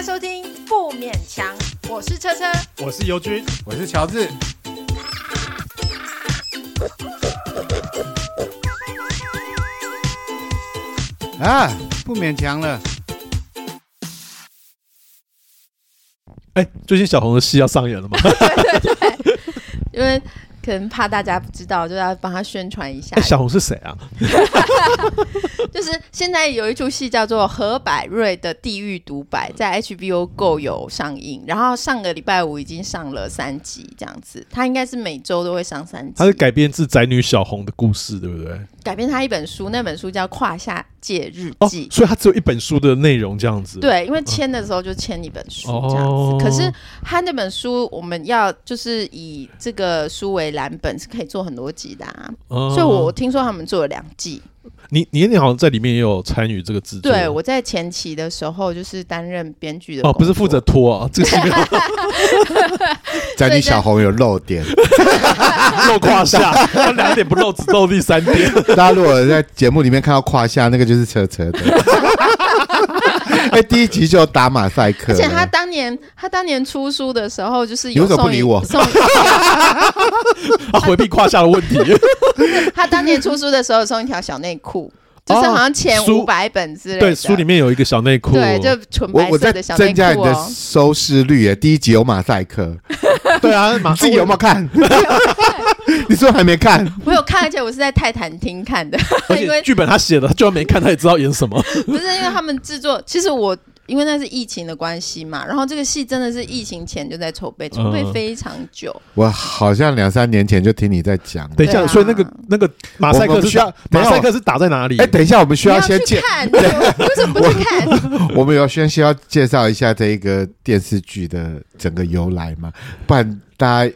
家收听不勉强，我是车车，我是尤军，我是乔治。啊，不勉强了。哎，最近小红的戏要上演了吗？对对对，因为。可能怕大家不知道，就要帮他宣传一下。欸、小红是谁啊？就是现在有一出戏叫做何百瑞的《地狱独白》，在 HBO Go 有上映，然后上个礼拜五已经上了三集，这样子。他应该是每周都会上三集。他是改编自宅女小红的故事，对不对？改编他一本书，那本书叫《跨下界日记》。哦，所以他只有一本书的内容这样子。对，因为签的时候就签一本书这样子。哦、可是他那本书，我们要就是以这个书为蓝本，是可以做很多集的啊。哦、所以我听说他们做了两季。你你你好像在里面也有参与这个制作。对，我在前期的时候就是担任编剧的。哦，不是负责拖啊，这个是没有。宅女小红有漏点，露胯下，两点不露，只露第三点。大家如果在节目里面看到胯下，那个就是扯扯的。哎，第一集就打马赛克。而且他当年他当年出书的时候，就是有什么不理我？送 他回避胯下的问题。他当年出书的时候送一条小内裤，就是好像前五百本之类的。对，书里面有一个小内裤，对，就纯白色的小内裤。增加你的收视率耶！第一集有马赛克。对啊，自己有没有看？你说还没看？我有看，而且我是在泰坦厅看的。而且剧本他写的，就算没看，他也知道演什么。不是因为他们制作，其实我。因为那是疫情的关系嘛，然后这个戏真的是疫情前就在筹备，筹备非常久。我好像两三年前就听你在讲。等一下，所以那个那个马赛克需要马赛克是打在哪里？哎，等一下，我们需要先介看，为什么不去看？我们要先需要介绍一下这一个电视剧的整个由来嘛，不然大家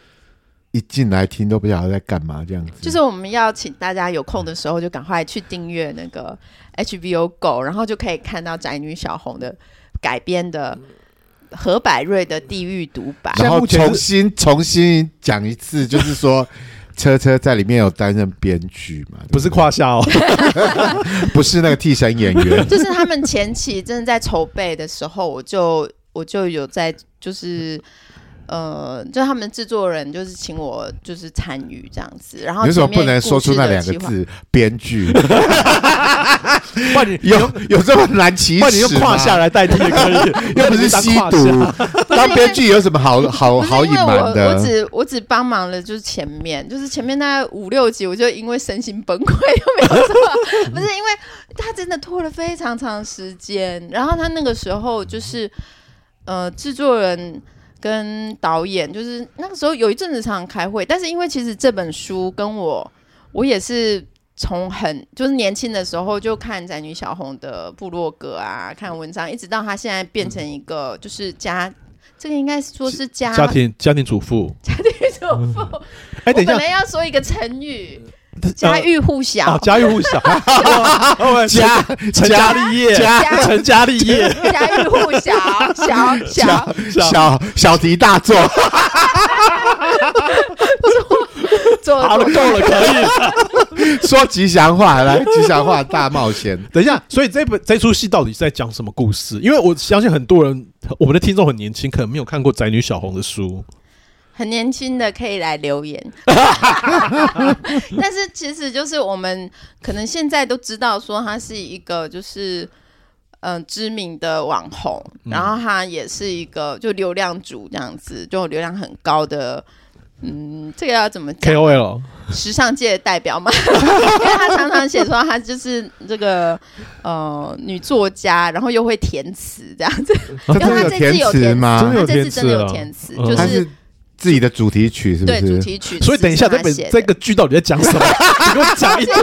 一进来听都不晓得在干嘛这样子。就是我们要请大家有空的时候就赶快去订阅那个 HBO Go，然后就可以看到宅女小红的。改编的何百瑞的《地狱独白》，然后重新重新讲一次，就是说车车在里面有担任编剧嘛？不是胯下哦，不是那个替身演员，就是他们前期真的在筹备的时候，我就我就有在就是。呃，就他们制作人就是请我就是参与这样子，然后为什么不能说出那两个字编剧？有有这么难启齿吗？你用胯下来代替也可以，又不是吸毒。当编剧有什么好好好隐瞒的？我只我只帮忙了，就是前面，就是前面大概五六集，我就因为身心崩溃又没有做，不是因为他真的拖了非常长时间，然后他那个时候就是呃制作人。跟导演就是那个时候有一阵子常常开会，但是因为其实这本书跟我，我也是从很就是年轻的时候就看宅女小红的部落格啊，看文章，一直到她现在变成一个就是家，嗯、这个应该说是家家庭家庭主妇，家庭主妇。哎、嗯，等一下，我本来要说一个成语。家喻户晓，家喻户晓，家成家立业，家成家立业，家喻户晓，小小小小题大做，做好了，够了，可以说吉祥话，来吉祥话大冒险。等一下，所以这本这出戏到底是在讲什么故事？因为我相信很多人，我们的听众很年轻，可能没有看过宅女小红的书。很年轻的可以来留言，但是其实就是我们可能现在都知道说他是一个就是嗯、呃、知名的网红，然后他也是一个就流量主这样子，就流量很高的，嗯，这个要怎么讲？KOL 时尚界的代表嘛，因为他常常写说他就是这个呃女作家，然后又会填词这样子，因为他这次有填词吗？他这次真的有填词，就是。自己的主题曲是不是？对，主题曲。所以等一下，这本这个剧到底在讲什么？你给我讲一堆。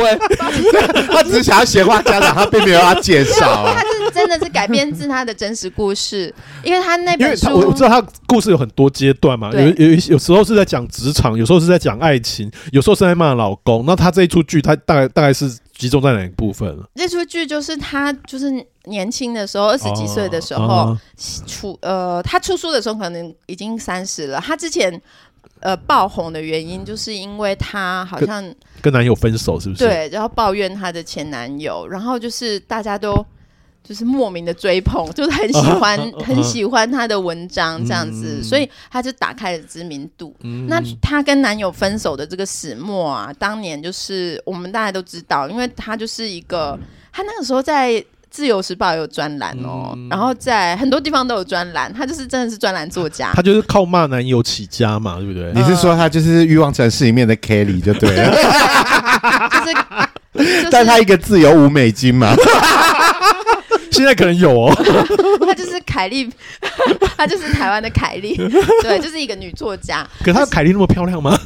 他只是想要闲话家长，他并没有要介绍、啊。他是真的是改编自他的真实故事，因为他那本书，我我知道他故事有很多阶段嘛，有有有时候是在讲职场，有时候是在讲爱情，有时候是在骂老公。那他这一出剧，他大概大概是。集中在哪一个部分？这出剧就是他，就是年轻的时候，二十几岁的时候出，呃，他出书的时候可能已经三十了。他之前呃爆红的原因，就是因为他好像跟男友分手，是不是？对，然后抱怨他的前男友，然后就是大家都就是莫名的追捧，就是很喜欢、uh. 很喜欢他的文章这样子，uh. 所以他就打开了知名度。Uh. 那他跟男友分手的这个始末啊，当年就是我们大家都知道，因为他就是一个，他那个时候在。自由时报有专栏哦，嗯、然后在很多地方都有专栏，他就是真的是专栏作家。他就是靠骂男友起家嘛，对不对？你是说他就是欲望城市里面的 Kelly 就对了，就是，但他一个自由五美金嘛。现在可能有哦，她就是凯莉，她就是台湾的凯莉，对，就是一个女作家。可她凯莉那么漂亮吗？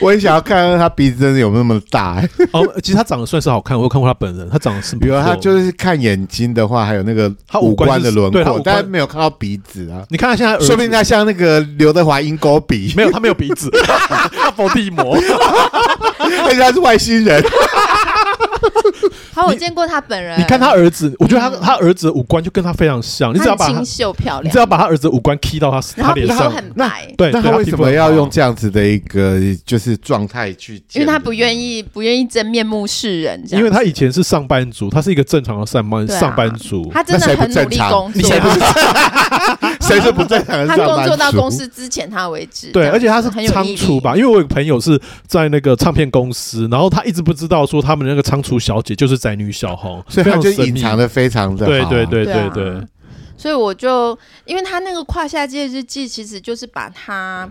我也想要看看她鼻子真的有那么大。哦，其实她长得算是好看，我有看过她本人，她长得是，比如她就是看眼睛的话，还有那个她五官的轮廓，但是没有看到鼻子啊。你看她现在，说不定她像那个刘德华鹰钩鼻，没有，她没有鼻子，她伏地魔，而且她是外星人。好，我见过他本人。你看他儿子，我觉得他他儿子的五官就跟他非常像。你只要把清秀漂亮，你只要把他儿子五官 key 到他他脸上，很白。对，那他为什么要用这样子的一个就是状态去？因为他不愿意不愿意真面目示人。因为他以前是上班族，他是一个正常的上班上班族。他真的很努力工作。谁是不正常？他工作到公司之前他为止。对，而且他是仓储吧？因为我有个朋友是在那个唱片公司，然后他一直不知道说他们那个仓储小姐就是宅女小红，所以他就隐藏的非常的好。对对对对对。所以我就因为他那个胯下界日记，其实就是把他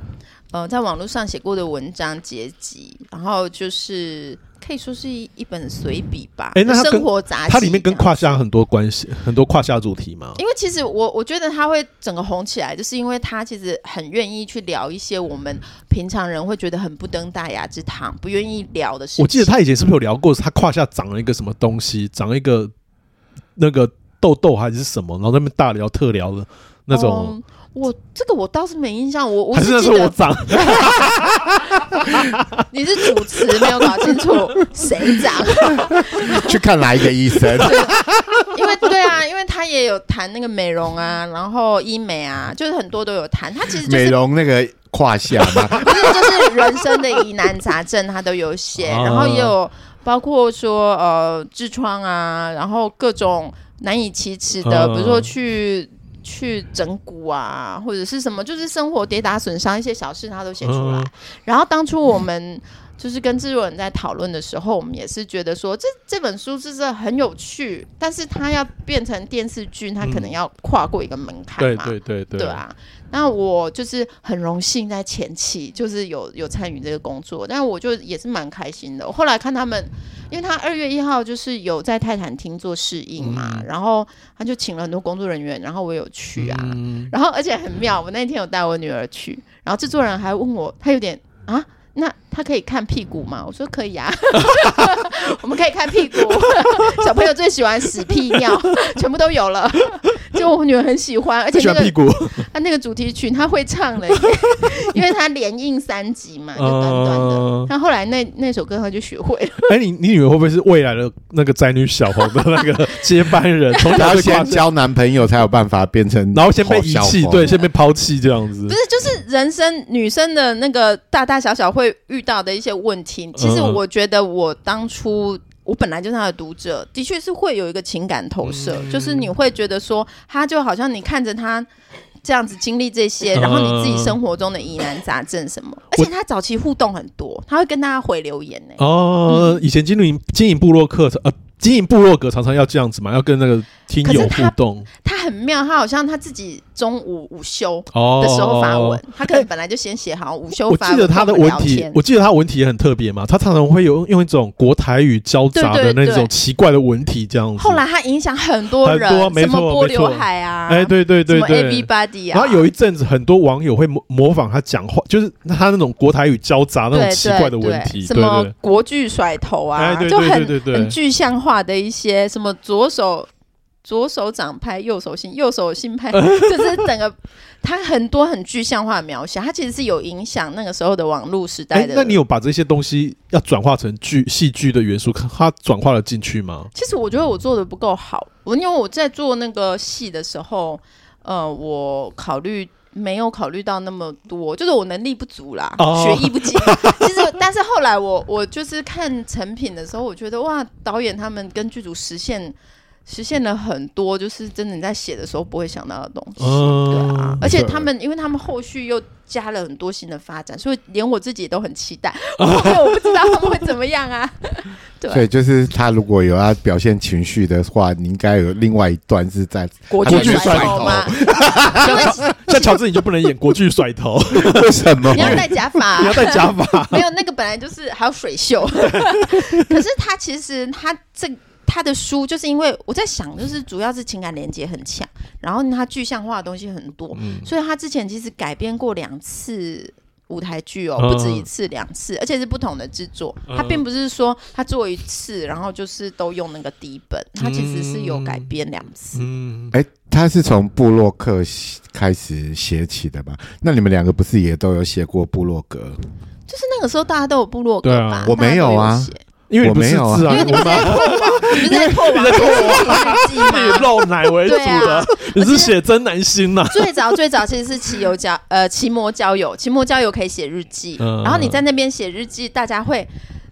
呃在网络上写过的文章结集，然后就是。可以说是一一本随笔吧。哎、欸，那生活杂志，它里面跟胯下很多关系，很多胯下主题嘛？因为其实我我觉得他会整个红起来，就是因为他其实很愿意去聊一些我们平常人会觉得很不登大雅之堂，不愿意聊的事情。我记得他以前是不是有聊过，他胯下长了一个什么东西，长了一个那个痘痘还是什么，然后在那边大聊特聊的那种。嗯我这个我倒是没印象，我我是记得我长，你是主持没有搞清楚 谁长，去看哪一个医生？因为对啊，因为他也有谈那个美容啊，然后医美啊，就是很多都有谈。他其实、就是、美容那个胯下嘛，不是就是人生的疑难杂症，他都有写，然后也有包括说呃痔疮啊，然后各种难以启齿的，比如说去。去整蛊啊，或者是什么，就是生活跌打损伤一些小事，他都写出来。嗯、然后当初我们就是跟制作人在讨论的时候，我们也是觉得说，这这本书是很有趣，但是它要变成电视剧，它可能要跨过一个门槛嘛。对对对对，对啊。那我就是很荣幸在前期就是有有参与这个工作，但我就也是蛮开心的。我后来看他们，因为他二月一号就是有在泰坦厅做试映嘛，嗯、然后他就请了很多工作人员，然后我有去啊，嗯、然后而且很妙，我那天有带我女儿去，然后制作人还问我，他有点啊。那他可以看屁股吗？我说可以啊，我们可以看屁股。小朋友最喜欢屎屁尿，全部都有了。就我女儿很喜欢，而且那个屁股，他那个主题曲她会唱了耶，因为她连印三集嘛，就短短的。她后来那那首歌她就学会了。哎，你你女儿会不会是未来的那个宅女小红的那个接班人？从小先交男朋友才有办法变成，然后先被遗弃，对，先被抛弃这样子。不是，就是人生女生的那个大大小小会。遇到的一些问题，其实我觉得我当初我本来就是他的读者，的确是会有一个情感投射，就是你会觉得说，他就好像你看着他这样子经历这些，然后你自己生活中的疑难杂症什么，而且他早期互动很多，他会跟大家回留言呢。哦，以前经营经营部落客呃。经营部落格常常要这样子嘛，要跟那个听友互动。他很妙，他好像他自己中午午休的时候发文，哦、他可能本来就先写好午休发文。我记得他的文体，我记得他文体也很特别嘛，他常常会有用一种国台语交杂的那种奇怪的文体这样子。后来他影响很多人，很多没错，什么波刘海啊，哎，对对对对，Everybody 啊。然后有一阵子，很多网友会模模仿他讲话，就是他那种国台语交杂那种奇怪的文体，什么国剧甩头啊，就很很具象化的一些。什么左手左手掌拍，右手心，右手心拍，就是整个他很多很具象化的描写，他其实是有影响那个时候的网络时代的、欸。那你有把这些东西要转化成剧戏剧的元素，它转化了进去吗？其实我觉得我做的不够好，我因为我在做那个戏的时候，呃，我考虑没有考虑到那么多，就是我能力不足啦，哦、学艺不精。其实，但是后来我我就是看成品的时候，我觉得哇，导演他们跟剧组实现。实现了很多，就是真的你在写的时候不会想到的东西，嗯对啊。而且他们，因为他们后续又加了很多新的发展，所以连我自己都很期待。我不知道他们会怎么样啊。对，所以就是他如果有要表现情绪的话，你应该有另外一段是在国剧甩头吗？像乔治你就不能演国剧甩头，为什么？你要戴假发，你要戴假发。没有那个本来就是还有水袖，可是他其实他这。他的书就是因为我在想，就是主要是情感连接很强，然后他具象化的东西很多，嗯、所以他之前其实改编过两次舞台剧哦，嗯、不止一次，两次，而且是不同的制作。他并不是说他做一次，然后就是都用那个底本，他其实是有改编两次。嗯，哎、欸，他是从布洛克开始写起的吧？那你们两个不是也都有写过布洛格？就是那个时候大家都有布洛格吧？啊、我没有啊。因为你不是字啊，因为你在破，你在破，你在破以露奶为主的，你是写真男星呐。最早最早其实是骑游交，呃，骑摩交友，骑摩交友可以写日记，然后你在那边写日记，大家会。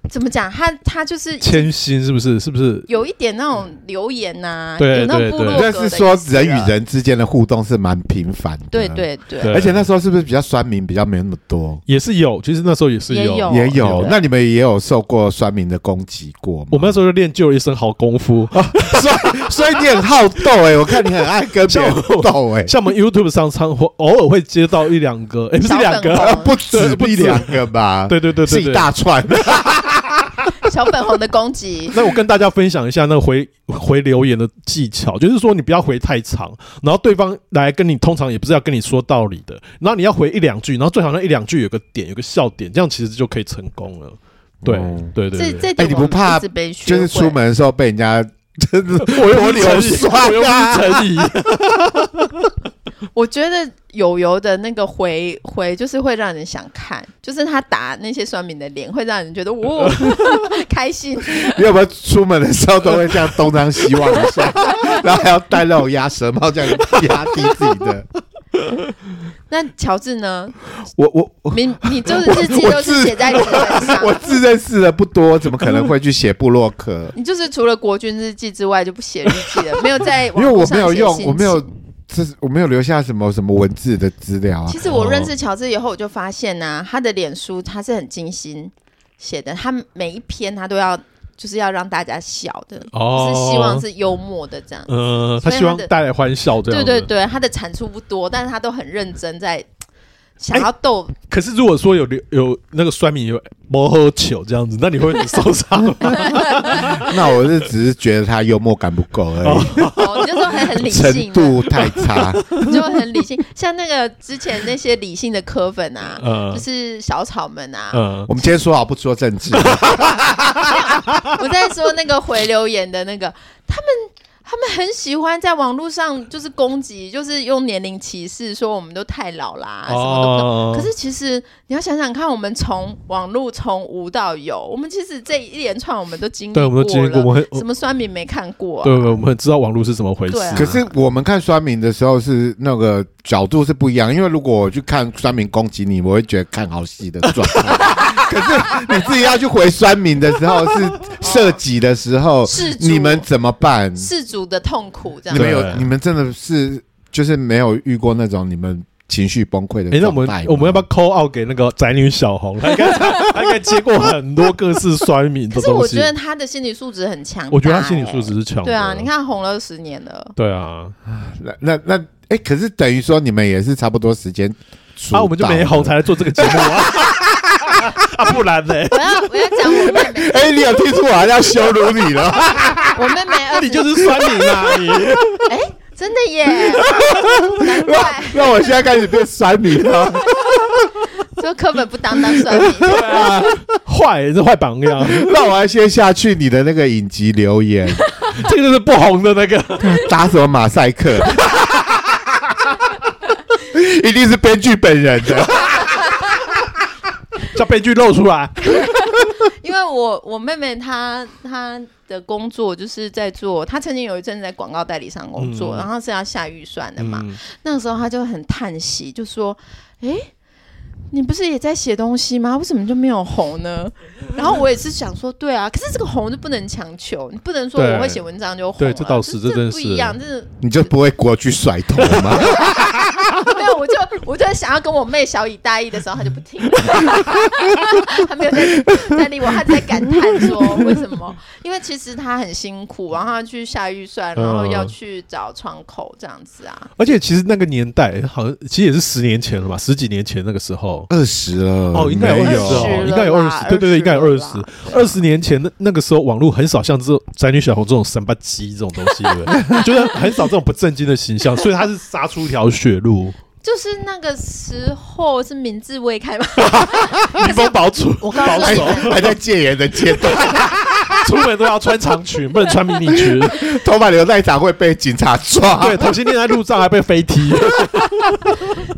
怎么讲？他他就是谦心，是不是？是不是有一点那种留言呐？对，有那种部落格。但是说人与人之间的互动是蛮频繁的。对对对。而且那时候是不是比较酸民比较没那么多？也是有，其实那时候也是有，也有。那你们也有受过酸民的攻击过吗？我们那时候就练就了一身好功夫，所以所以你很好斗哎，我看你很爱跟别人斗哎。像我们 YouTube 上常偶尔会接到一两个，哎，不是两个，不止一两个吧？对对对，是一大串。小粉红的攻击，那我跟大家分享一下那个回回留言的技巧，就是说你不要回太长，然后对方来跟你，通常也不是要跟你说道理的，然后你要回一两句，然后最好那一两句有个点，有个笑点，这样其实就可以成功了。对对对，这这你不怕就是出门的时候被人家真的 我又不是成语，我又不是成语。我觉得友友的那个回回就是会让人想看，就是他打那些酸民的脸，会让人觉得哇 开心。你有没有出门的时候都会这样东张西望一下，然后还要戴那种鸭舌帽，这样压低自己的？那乔治呢？我我你你就是日记都是写在纸本上，我字认识的不多，怎么可能会去写布洛克？你就是除了国军日记之外就不写日记了，没有在 因为我没有用，我没有。这是我没有留下什么什么文字的资料啊。其实我认识乔治以后，我就发现呐、啊，他的脸书他是很精心写的，他每一篇他都要就是要让大家笑的，哦、是希望是幽默的这样。嗯，他希望带来欢笑。对对对，他的产出不多，但是他都很认真在。想要逗、欸，可是如果说有有那个酸民有磨喝酒这样子，那你会很 受伤。那我是只是觉得他幽默感不够而已。哦，你就说很很理性，程度太差，你就很理性。像那个之前那些理性的科粉啊，嗯、就是小草们啊。嗯，我们今天说好不说政治。我在说那个回留言的那个他们。他们很喜欢在网络上就是攻击，就是用年龄歧视，说我们都太老啦，什么的。哦、可是其实你要想想看，我们从网络从无到有，我们其实这一连串我们都经历过了。对，我们都经历过，我们什么酸民没看过、啊？对，我们知道网络是怎么回事。啊、可是我们看酸民的时候是那个角度是不一样，因为如果我去看酸民攻击你，我会觉得看好戏的状态。可是你自己要去回酸民的时候，是涉及的时候，你们怎么办？事主的痛苦，这样。你们有，你们真的是就是没有遇过那种你们情绪崩溃的状态。哎，那我们我们要不要 call out 给那个宅女小红？她应该她应该接过很多各式酸民的东西。可是我觉得她的心理素质很强。我觉得她心理素质是强。对啊，你看红了十年了。对啊，那那那哎，可是等于说你们也是差不多时间，啊，我们就没红才来做这个节目啊。啊，不然呢？我要我要讲我妹妹。哎，你有听出我好像羞辱你了？我妹妹，那你就是酸民啊你！哎，真的耶！难怪。那我现在开始变酸民了。说课本不当当酸民，坏，是坏榜样。那我要先下去你的那个影集留言，这个就是不红的那个，打什么马赛克？一定是编剧本人的。叫悲剧露出来，因为我我妹妹她她的工作就是在做，她曾经有一阵子在广告代理商工作，嗯、然后是要下预算的嘛。嗯、那个时候她就很叹息，就说：“哎、欸，你不是也在写东西吗？为什么就没有红呢？然后我也是想说，对啊，可是这个红就不能强求，你不能说我会写文章就红。对，这倒是，这真是不一样，这你就不会过去甩头吗？我 就我就想要跟我妹小以大意的时候，她就不听了，她没有在在理我，她在感叹说为什么？因为其实她很辛苦，然后她去下预算，然后要去找窗口这样子啊。而且其实那个年代好像其实也是十年前了吧，十几年前那个时候，二十了哦，应该有二十哦，应该有二十，对对对，应该有二十。二十年前那那个时候，网络很少像这种宅女小红这种三八鸡这种东西，对不对？觉得很少这种不正经的形象，所以她是杀出一条血路。就是那个时候是民智未开嘛，民风保守，我告诉你，还在戒严的阶段，出门都要穿长裙，不能穿迷你裙，头发留太长会被警察抓，对，同性恋在路上还被飞踢。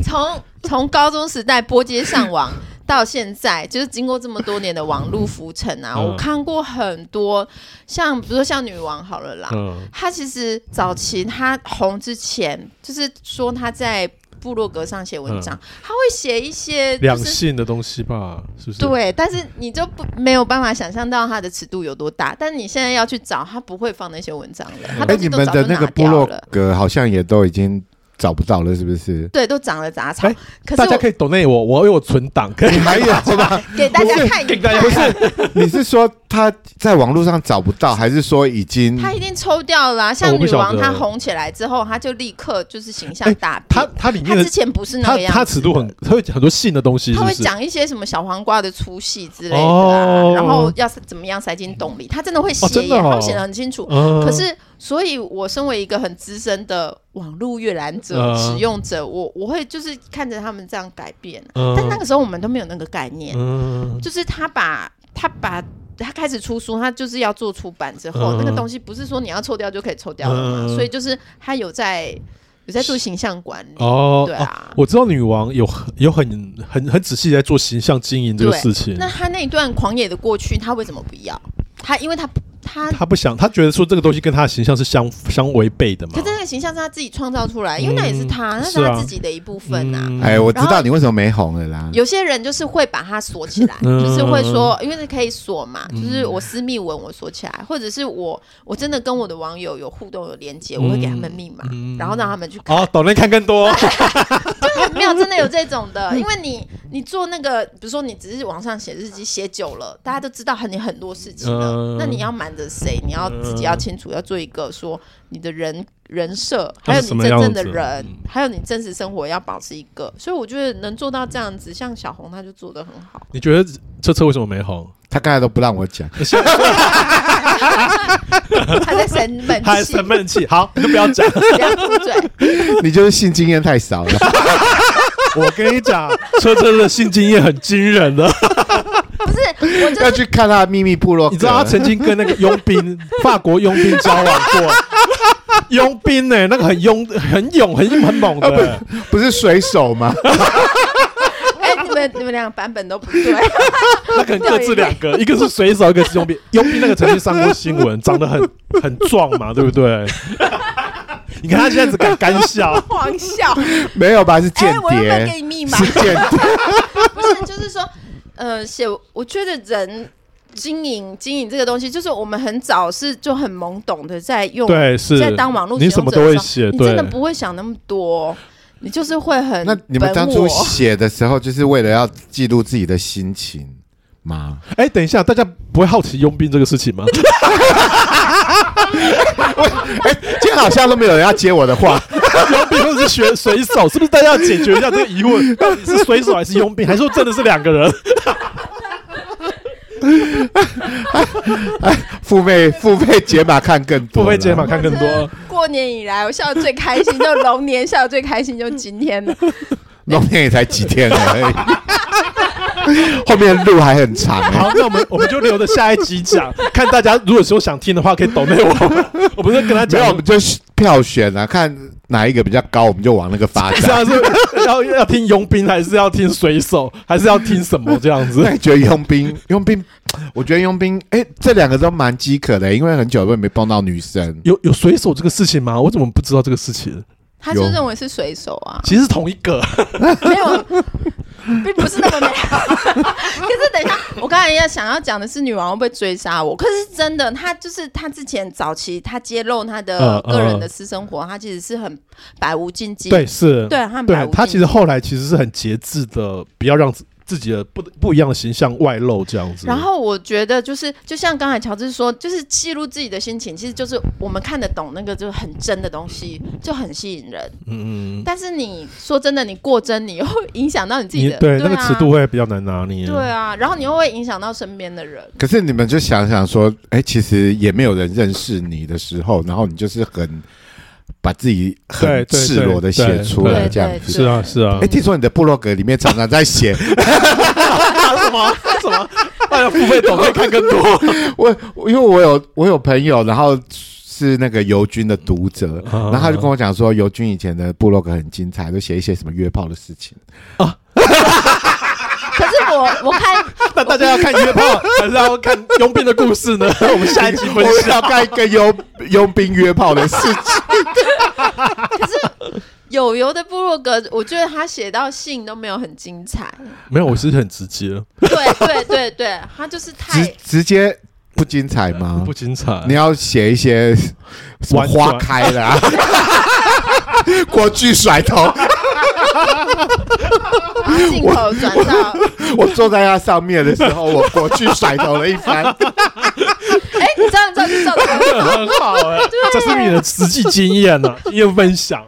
从从高中时代拨接上网到现在，就是经过这么多年的网络浮沉啊，嗯、我看过很多，像比如说像女王好了啦，嗯、她其实早期她红之前，就是说她在。部落格上写文章，嗯、他会写一些两性的东西吧？是不是？对，但是你就不没有办法想象到它的尺度有多大。但是你现在要去找，他不会放那些文章了。哎、欸，你们的那个部落格好像也都已经。找不到了，是不是？对，都长了杂草。可是大家可以懂内我，我有存档，可以买一点，是吧？给大家看一看。不是，你是说他在网络上找不到，还是说已经？他一定抽掉了。像女王，她红起来之后，他就立刻就是形象大变。他他里面之前不是那个样子。他尺度很，他会很多性的东西。他会讲一些什么小黄瓜的粗细之类的啊，然后要怎么样塞进洞里，他真的会写，他会写的很清楚。可是。所以，我身为一个很资深的网络阅览者、uh, 使用者，我我会就是看着他们这样改变。Uh, 但那个时候我们都没有那个概念，uh, 就是他把他把他开始出书，他就是要做出版之后，uh, 那个东西不是说你要抽掉就可以抽掉的嘛。Uh, 所以就是他有在有在做形象管理。哦，对啊，我知道女王有有很很很仔细在做形象经营这个事情。那他那一段狂野的过去，他为什么不要？他因为他不。他他不想，他觉得说这个东西跟他的形象是相相违背的嘛？可是那个形象是他自己创造出来，因为那也是他，那是他自己的一部分呐。哎，我知道你为什么没红了啦。有些人就是会把它锁起来，就是会说，因为你可以锁嘛，就是我私密文我锁起来，或者是我我真的跟我的网友有互动有连接，我会给他们密码，然后让他们去看。哦，懂得，看更多，就很妙，真的有这种的，因为你你做那个，比如说你只是网上写日记写久了，大家都知道很你很多事情了，那你要瞒着谁？你要。自己要清楚，要做一个说你的人人设，还有你真正的人，还有你真实生活要保持一个。所以我觉得能做到这样子，像小红她就做的很好。你觉得车车为什么没红？他刚才都不让我讲，他在生闷气，他在生闷气。好，你就不要讲，不要住嘴。你就是性经验太少了。我跟你讲，车车的性经验很惊人的。不是，我就是、要去看他的秘密部落。你知道他曾经跟那个佣兵，法国佣兵交往过。佣兵呢，那个很勇、很勇、很很猛的，啊、不，不是水手吗？哎、欸，你们你们两个版本都不对。那可能各自两个，一个是水手，一个是佣兵。佣兵那个曾经上过新闻，长得很很壮嘛，对不对？你看他现在只敢干笑，狂笑，没有吧？是间谍？我有没有给你密码？是间谍？不是，就是说。呃，写我觉得人经营经营这个东西，就是我们很早是就很懵懂的在用，对，是在当网络你什么都会写，你真的不会想那么多，你就是会很。那你们当初写的时候，就是为了要记录自己的心情吗？哎、欸，等一下，大家不会好奇佣兵这个事情吗？哎、欸，今天好像都没有人要接我的话。佣兵或是学水手，是不是大家要解决一下这个疑问？到底是水手还是佣兵？还是说真的是两个人？哎付费付费解码看更多，付费解码看更多。过年以来，我笑得最开心，就龙年笑得最开心，就今天了。龙年也才几天而已。后面路还很长。好，那我们我们就留着下一集讲，看大家如果说想听的话，可以抖内我。我不是跟他讲，我们就票选啊，看哪一个比较高，我们就往那个发展。是要要听佣兵，还是要听水手，还是要听什么这样子？那你觉得佣兵，佣兵，我觉得佣兵，哎，这两个都蛮饥渴的，因为很久都没碰到女生。有有水手这个事情吗？我怎么不知道这个事情？他就认为是水手啊，其实是同一个，没有。并不是那么美好。可是等一下，我刚才要想要讲的是女王会不会追杀我？可是真的，她就是她之前早期她揭露她的个人的私生活，她、嗯嗯、其实是很百无禁忌。对，是，对，她对她其实后来其实是很节制的，不要让。自己的不不一样的形象外露这样子，然后我觉得就是就像刚才乔治说，就是记录自己的心情，其实就是我们看得懂那个就很真的东西，就很吸引人。嗯嗯。但是你说真的，你过真，你会影响到你自己的，对，对、啊、那个尺度会比较难拿捏。对啊，然后你又会影响到身边的人。可是你们就想想说，哎、欸，其实也没有人认识你的时候，然后你就是很。把自己很赤裸的写出来，这样子是啊是啊。哎、欸，听说你的部落格里面常常在写什么 什么？大家付费懂可以看更多。我因为我有我有朋友，然后是那个尤军的读者，然后他就跟我讲说，尤军以前的部落格很精彩，都写一些什么约炮的事情啊。我我看，那大家要看约炮，还是要看佣兵的故事呢？我们下一集分享要看一个佣佣兵约炮的事情。可是有油的部落格，我觉得他写到信都没有很精彩。没有，我是很直接。对对对对，他就是太直直接不精彩吗？不精彩。你要写一些什么花开的啊，国剧甩头。镜头转到我，我坐在他上面的时候，我过去甩头了一番。哎、欸，你这样这样子，这样很好哎、欸，这是你的实际经验呢、啊，经验分享。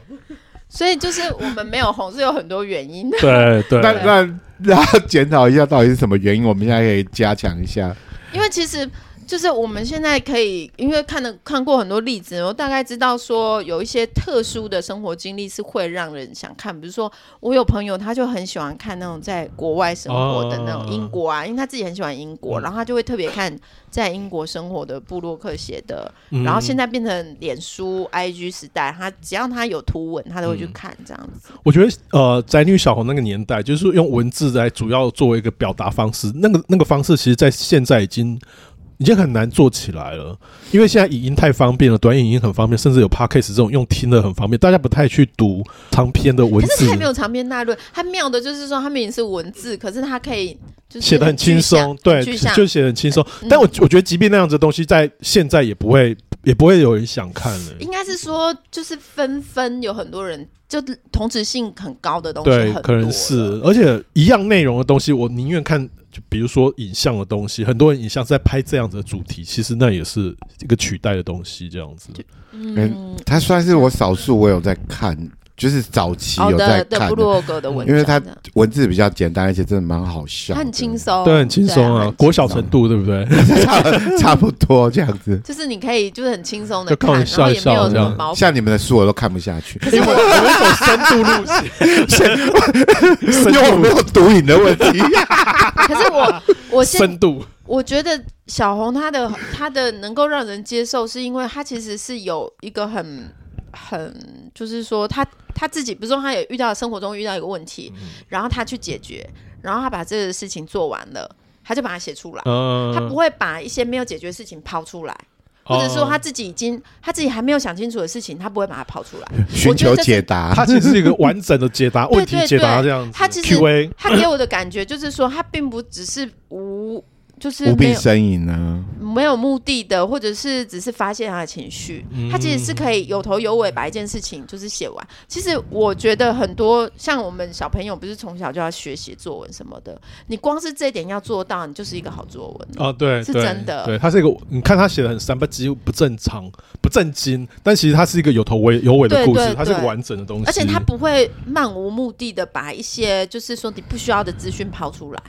所以就是我们没有红是有很多原因的。对对，那那那检讨一下到底是什么原因，我们现在可以加强一下。因为其实。就是我们现在可以，因为看了看过很多例子，我大概知道说有一些特殊的生活经历是会让人想看。比如说，我有朋友他就很喜欢看那种在国外生活的那种英国啊，因为他自己很喜欢英国，然后他就会特别看在英国生活的布洛克写的。然后现在变成脸书、IG 时代，他只要他有图文，他都会去看这样子。我觉得呃，宅女小红那个年代，就是用文字来主要作为一个表达方式，那个那个方式，其实在现在已经。已经很难做起来了，因为现在影音太方便了，短影音很方便，甚至有 Podcast 这种用听的很方便，大家不太去读长篇的文字。可是它没有长篇大论，它妙的就是说它明明是文字，可是它可以就是写的很轻松，对，就写的很轻松。但我我觉得，即便那样子的东西，在现在也不会也不会有人想看了。应该是说，就是纷纷有很多人，就同质性很高的东西，对，可能是，而且一样内容的东西，我宁愿看。就比如说影像的东西，很多人影像在拍这样子的主题，其实那也是一个取代的东西，这样子。嗯，它算是我少数我有在看。就是早期有在看，因为他文字比较简单，而且真的蛮好笑，很轻松，对，很轻松啊，国小程度对不对？差差不多这样子。就是你可以就是很轻松的看，然后也没有什么。像你们的书我都看不下去，因为 我有一种深度路线，因为我没有毒瘾的问题。可是我我深度，我觉得小红她的她的能够让人接受，是因为她其实是有一个很。很就是说他他自己，比如说他也遇到生活中遇到一个问题，嗯、然后他去解决，然后他把这个事情做完了，他就把它写出来。嗯、他不会把一些没有解决的事情抛出来，嗯、或者说他自己已经他自己还没有想清楚的事情，他不会把它抛出来，寻求解答。他其实是一个完整的解答 问题解答这样子。他其实他给我的感觉就是说，他并不只是无。就是无病呻吟呢，没有目的的，或者是只是发泄他的情绪，嗯、他其实是可以有头有尾把一件事情就是写完。其实我觉得很多像我们小朋友，不是从小就要学写作文什么的，你光是这一点要做到，你就是一个好作文哦。对，是真的。对，他是一个，你看他写的很三不几不正常、不正经，但其实他是一个有头尾有尾的故事，他是一个完整的东西，而且他不会漫无目的的把一些就是说你不需要的资讯抛出来。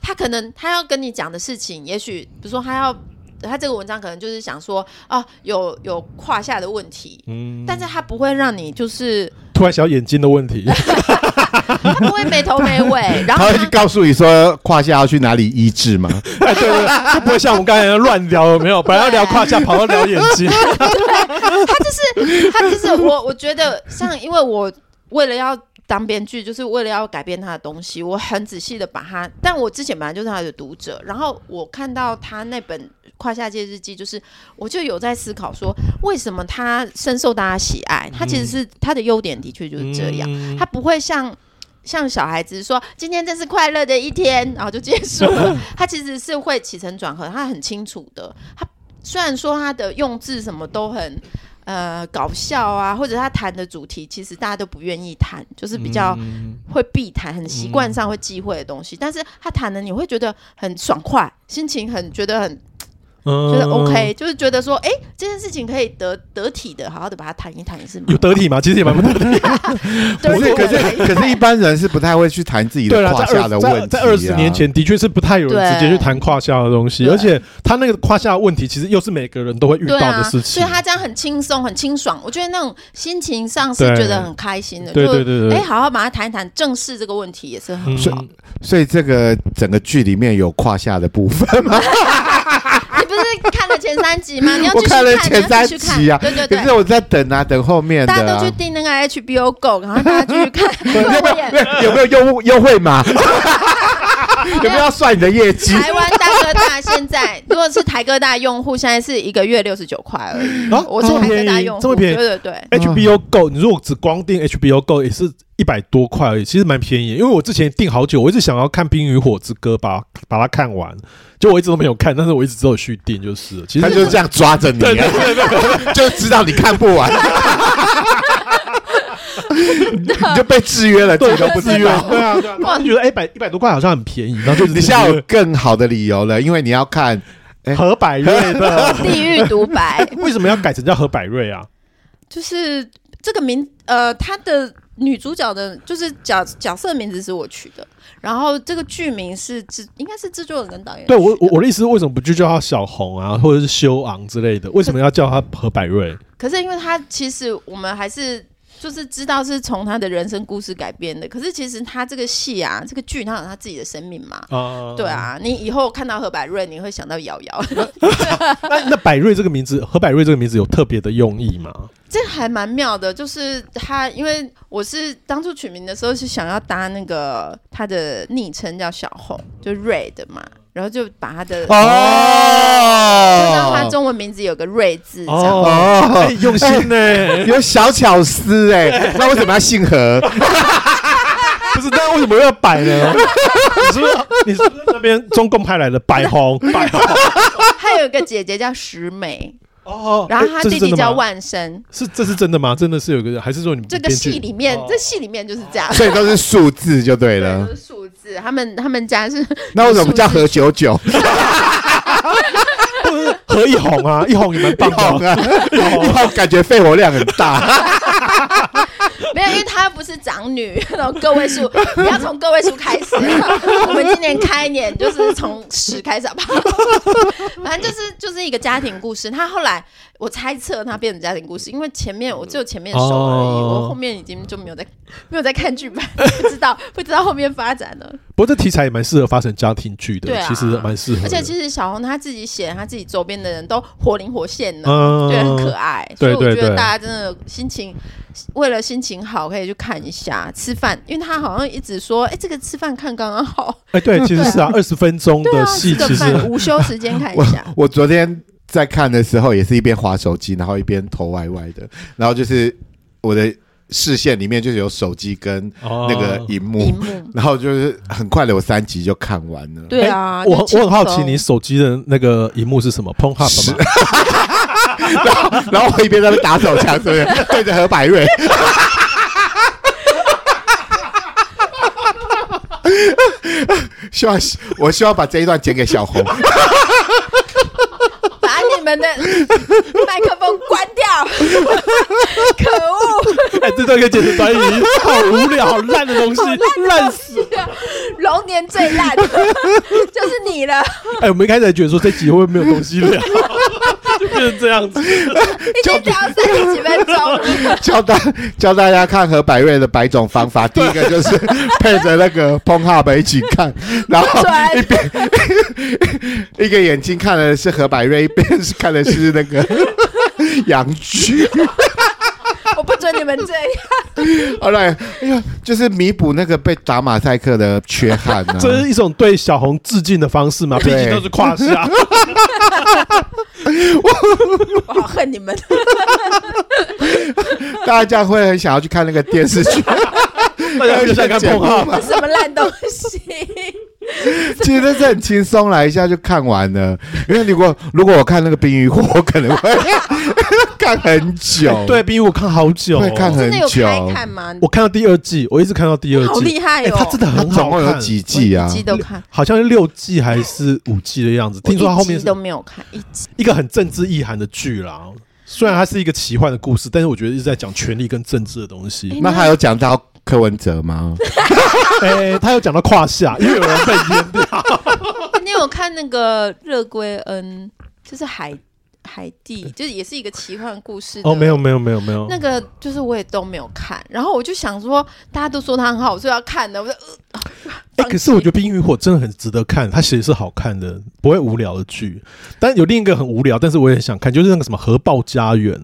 他可能他要跟你讲的事情，也许比如说他要他这个文章可能就是想说啊，有有胯下的问题，嗯，但是他不会让你就是突然想眼睛的问题，他不会没头没尾，然后他，他会告诉你说胯下要去哪里医治吗？对对对，他不会像我们刚才乱聊，有没有？本来要聊胯下，跑到聊眼睛，对，他就是他就是我我觉得像因为我为了要。当编剧就是为了要改变他的东西，我很仔细的把他，但我之前本来就是他的读者，然后我看到他那本《胯下界日记》，就是我就有在思考说，为什么他深受大家喜爱？他其实是他的优点的确就是这样，他不会像。像小孩子说今天真是快乐的一天，然后就结束了。他其实是会起承转合，他很清楚的。他虽然说他的用字什么都很呃搞笑啊，或者他谈的主题其实大家都不愿意谈，就是比较会避谈，很习惯上会忌讳的东西。嗯、但是他谈的你会觉得很爽快，心情很觉得很。觉得 OK，就是觉得说，哎，这件事情可以得得体的，好好的把它谈一谈，也是有得体吗？其实也蛮不得体。可是，可是，可是一般人是不太会去谈自己的胯下的问题。在二十年前，的确是不太有人直接去谈胯下的东西，而且他那个胯下的问题，其实又是每个人都会遇到的事情。所以他这样很轻松、很清爽，我觉得那种心情上是觉得很开心的。对对对对，哎，好好把它谈一谈，正视这个问题也是很好。所以这个整个剧里面有胯下的部分吗？前三集吗？你要继续看，我看了前三集啊。对对对。可是我在等啊，等后面的。大家都去订那个 HBO Go，然后大家继续看。有没有有没有优优惠码？有没有要算你的业绩？台湾大哥大现在如果是台哥大用户，现在是一个月六十九块而已。啊我是台哥大用户，这么便宜？对对对。HBO Go，你如果只光订 HBO Go 也是。一百多块而已，其实蛮便宜。因为我之前订好久，我一直想要看《冰与火之歌》，把把它看完，就我一直都没有看，但是我一直只有续订，就是。其实他就是这样抓着你，对对对对 就知道你看不完，你就被制约了，自己都不自愿。对啊，对啊，哇，觉得哎，百一百多块好像很便宜，然后就你现在有更好的理由了，因为你要看何百瑞的《地狱独白》。为什么要改成叫何百瑞啊？就是这个名，呃，他的。女主角的，就是角角色名字是我取的，然后这个剧名是制，应该是制作人跟导演。对我，我我的意思是，为什么不就叫他小红啊，或者是修昂之类的？为什么要叫他何百瑞？可是因为他其实我们还是就是知道是从他的人生故事改编的。可是其实他这个戏啊，这个剧他有他自己的生命嘛。啊，对啊，你以后看到何百瑞，你会想到瑶瑶。那那百瑞这个名字，何百瑞这个名字有特别的用意吗？这还蛮妙的，就是他，因为我是当初取名的时候是想要搭那个他的昵称叫小红，就 Red 嘛，然后就把他的哦，就让他中文名字有个瑞字这样，哦，用心呢，有小巧思哎，那为什么要姓何？不是，那为什么要摆呢？你是不是你是不是那边中共派来的白红？白红，还有一个姐姐叫石美。哦，然后他弟弟叫万生，是这是真的吗？真的是有个人，还是说你们这个戏里面，这戏里面就是这样，所以都是数字就对了，都是数字。他们他们家是 那为什么不叫何九九？何一红啊，一红你们棒棒 啊，一红感觉肺活量很大。没有，因为她不是长女，然后个位数，不要从个位数开始。我们今年开年就是从十开始，好不好？反正就是就是一个家庭故事。她后来我猜测她变成家庭故事，因为前面我只有前面熟而已，哦、我后面已经就没有在没有在看剧本，不知道不知道后面发展了。不过这题材也蛮适合发生家庭剧的，对啊、其实蛮适合。而且其实小红她自己写，她自己周边的人都活灵活现的，嗯、对，很可爱。所以我觉得大家真的心情。为了心情好，可以去看一下吃饭，因为他好像一直说，哎，这个吃饭看刚刚好。哎，对，其实是啊，二十分钟的戏，其实午休时间看一下。我昨天在看的时候，也是一边滑手机，然后一边头歪歪的，然后就是我的视线里面就是有手机跟那个荧幕，然后就是很快的，我三集就看完了。对啊，我我很好奇，你手机的那个荧幕是什么？Pornhub 吗？然后，然后我一边在那打手枪，对不对对着何百瑞？希望我希望把这一段剪给小红，把你们的麦克风关掉，可恶！哎，这段可以剪成短语，好无聊、好烂的东西，烂死了！龙年最烂的就是你了。哎，我们一开始还觉得说这集会不会没有东西聊？就变成这样子，已经聊三十几分钟。教大教大家看何百瑞的百种方法，第一个就是 配着那个 Pornhub 一起看，然后一边一个眼睛看的是何百瑞，一边是看的是那个洋剧。我不准你们这样。好了，哎呀，就是弥补那个被打马赛克的缺憾呢、啊。这是一种对小红致敬的方式嘛？毕竟都是胯下。我好恨你们。大家会很想要去看那个电视剧。大家就想看碰号这什么烂东西？其实这是很轻松啦，一下就看完了。因为如果如果我看那个《冰与火》，我可能会 看很久。对，《冰与火》看好久，会看很真的有久。开看吗？我看到第二季，我一直看到第二季，好厉害哦！它真的它很好看。总共有几季啊？一季都看，好像是六季还是五季的样子。听说它后面都没有看一集，一个很政治意涵的剧啦。虽然它是一个奇幻的故事，但是我觉得一直在讲权力跟政治的东西。那还有讲到柯文哲吗？哎、欸，他有讲到胯下，因为有人被淹掉。你有看那个热归恩，就是海海地，就是也是一个奇幻故事。哦，没有没有没有没有，那个就是我也都没有看。然后我就想说，大家都说他很好，我说要看的。我就呃，可是我觉得《冰与火》真的很值得看，它其实是好看的，不会无聊的剧。但有另一个很无聊，但是我也很想看，就是那个什么《核爆家园》。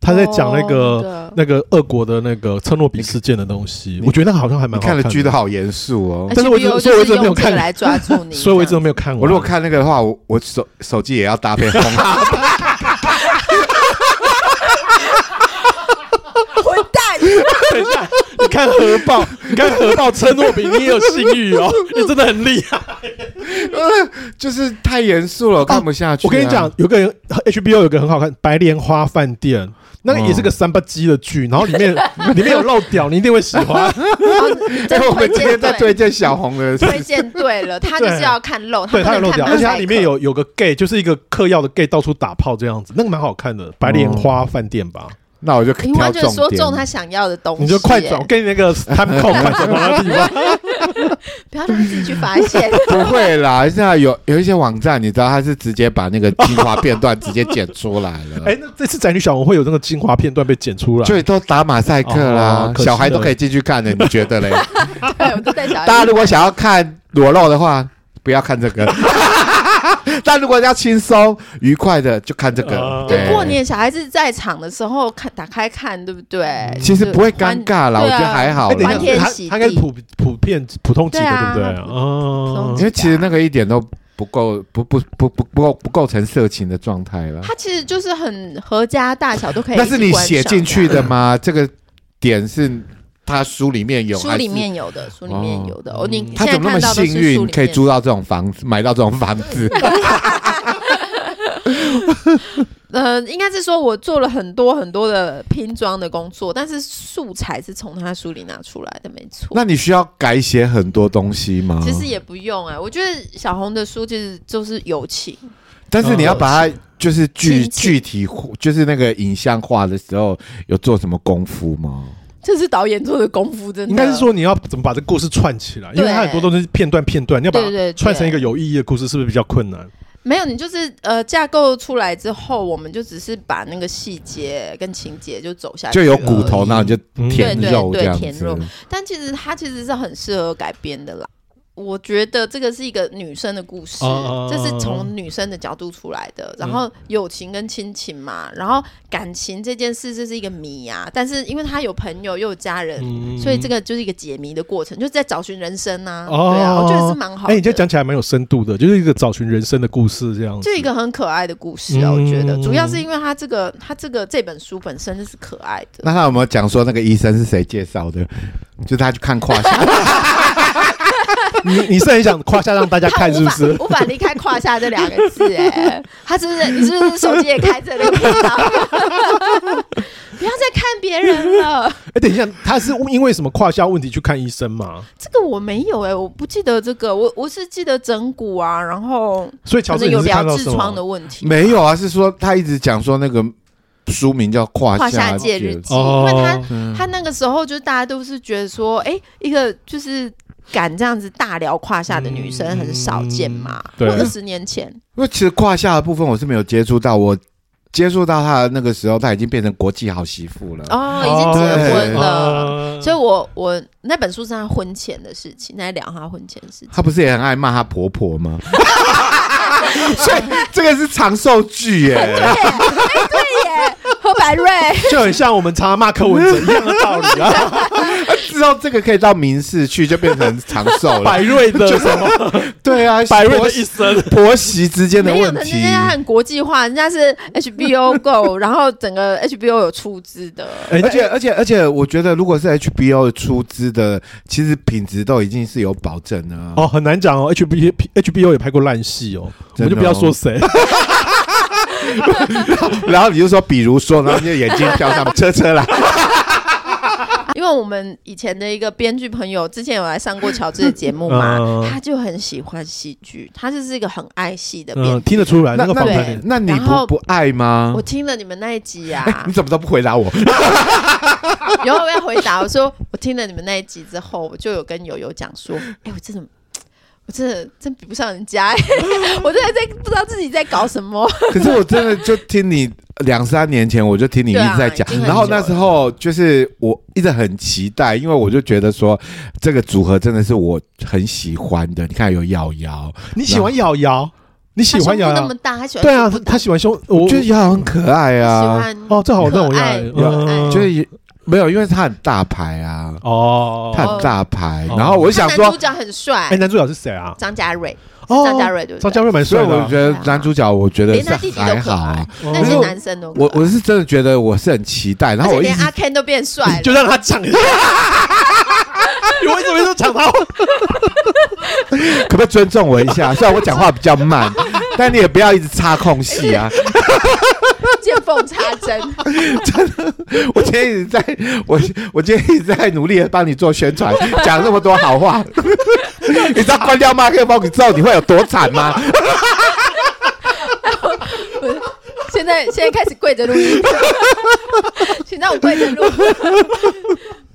他在讲那个、哦、那个俄国的那个车诺比事件的东西，我觉得那好像还蛮好看的。看的剧都好严肃哦，但是我一直所以我一直没有看来抓住你，所以我一直都没有看。我如果看那个的话，我我手手机也要搭配。混蛋！等一下，你看核爆，你看核爆车诺比，你也有性欲哦，你真的很厉害。就是太严肃了，我看不下去、啊。我跟你讲，有个人 HBO 有个很好看《白莲花饭店》。那个也是个三八鸡的剧，然后里面 里面有漏屌，你一定会喜欢。哎，我们今天在推荐小红的，推荐对了，他就是要看漏，对他有漏屌，而且它里面有有个 gay，就是一个嗑药的 gay，到处打炮这样子，那个蛮好看的，《白莲花饭店》吧。那我就你完全说中他想要的东西，你就快转，我给你那个 time code，快转到那地方。不要让自己去发现。不会啦，现在有有一些网站，你知道他是直接把那个精华片段直接剪出来了。哎，那这次宅女小红会有那个精华片段被剪出来，就都打马赛克啦，小孩都可以进去看的，你觉得嘞？对，我都带小孩。大家如果想要看裸露的话，不要看这个。但如果要轻松愉快的，就看这个。就过年小孩子在场的时候看，打开看，对不对？其实不会尴尬啦，我觉得还好。欢天喜地，他应该普普遍普通级的，对不对？哦，因为其实那个一点都不够，不不不不不构不构成色情的状态了。它其实就是很合家大小都可以。那是你写进去的吗？这个点是他书里面有，书里面有的，书里面有的。哦，你他怎么那么幸运可以租到这种房子，买到这种房子？呃，应该是说，我做了很多很多的拼装的工作，但是素材是从他书里拿出来的，没错。那你需要改写很多东西吗？其实也不用哎、欸，我觉得小红的书其实就是友情，但是你要把它就是具具体，就是那个影像化的时候，有做什么功夫吗？这是导演做的功夫，真的。应该是说你要怎么把这个故事串起来，因为它很多都是片段片段，你要把它串成一个有意义的故事，是不是比较困难？没有，你就是呃架构出来之后，我们就只是把那个细节跟情节就走下去，就有骨头，那你就填肉这样子。对对对，填肉。但其实它其实是很适合改编的啦。我觉得这个是一个女生的故事，这是从女生的角度出来的。然后友情跟亲情嘛，然后感情这件事这是一个谜啊。但是因为他有朋友又有家人，所以这个就是一个解谜的过程，就是在找寻人生啊。对啊，我觉得是蛮好的。哎，你这讲起来蛮有深度的，就是一个找寻人生的故事这样子。就一个很可爱的故事啊，我觉得主要是因为他这个他这个这本书本身就是可爱的。那他有没有讲说那个医生是谁介绍的？就他去看胯下。你你是很想胯下让大家看是不是？无法离开胯下这两个字哎、欸，他是不是？你是不是手机也开着那个？不要再看别人了。哎、欸，等一下，他是因为什么胯下问题去看医生吗？这个我没有哎、欸，我不记得这个，我我是记得整骨啊，然后所以乔治有聊痔疮的问题。没有啊，是说他一直讲说那个书名叫胯下《胯下戒日记》，因为他他那个时候就大家都是觉得说，哎、欸，一个就是。敢这样子大聊胯下的女生很少见嘛？对，二十年前，因为其实胯下的部分我是没有接触到，我接触到她的那个时候，她已经变成国际好媳妇了哦，已经结婚了。所以我我那本书是她婚前的事情，在聊她婚前的事情。她不是也很爱骂她婆婆吗？所以这个是长寿剧耶，对，百瑞，就很像我们常常骂柯文哲一样的道理啊。知道这个可以到民事去，就变成长寿了。百瑞的什么？对啊，百瑞的一生，婆媳之间的，问题。人家很国际化，人家是 HBO Go，然后整个 HBO 有出资的。而且而且而且，我觉得如果是 HBO 出资的，其实品质都已经是有保证了。哦，很难讲哦，HBO HBO 也拍过烂戏哦，我们就不要说谁。然后你就说，比如说，然后你就眼睛飘上车车来。因为我们以前的一个编剧朋友，之前有来上过乔治的节目嘛，嗯、他就很喜欢戏剧，他就是一个很爱戏的编剧、嗯，听得出来。那个访谈，那你不不爱吗？我听了你们那一集啊，欸、你怎么都不回答我？然后我要回答，我说我听了你们那一集之后，我就有跟友友讲说，哎、欸，我真的。我真的真比不上人家，我真的在不知道自己在搞什么。可是我真的就听你两三年前，我就听你一直在讲，啊、然后那时候就是我一直很期待，因为我就觉得说这个组合真的是我很喜欢的。你看有瑶瑶，你喜欢瑶瑶？你喜欢瑶瑶？那么大，他喜欢对啊，他喜欢胸，我觉得瑶瑶很可爱啊。喜欢哦，这好让我爱，就是。没有，因为他很大牌啊。哦，他很大牌，然后我就想说，男主角很帅。哎，男主角是谁啊？张家瑞。哦张家瑞对不对？张家瑞蛮帅的。我觉得男主角，我觉得是还好啊。那些男生都，我我是真的觉得我是很期待。然后我连阿 Ken 都变帅，就让他讲一下。你为什么说抢他？可不可以尊重我一下？虽然我讲话比较慢，但你也不要一直插空隙啊。见缝插针，真的，我今天一直在，我我今天一直在努力的帮你做宣传，讲那么多好话，你知道关掉麦克风之后你会有多惨吗？现在现在开始跪着录音，请让我跪着录。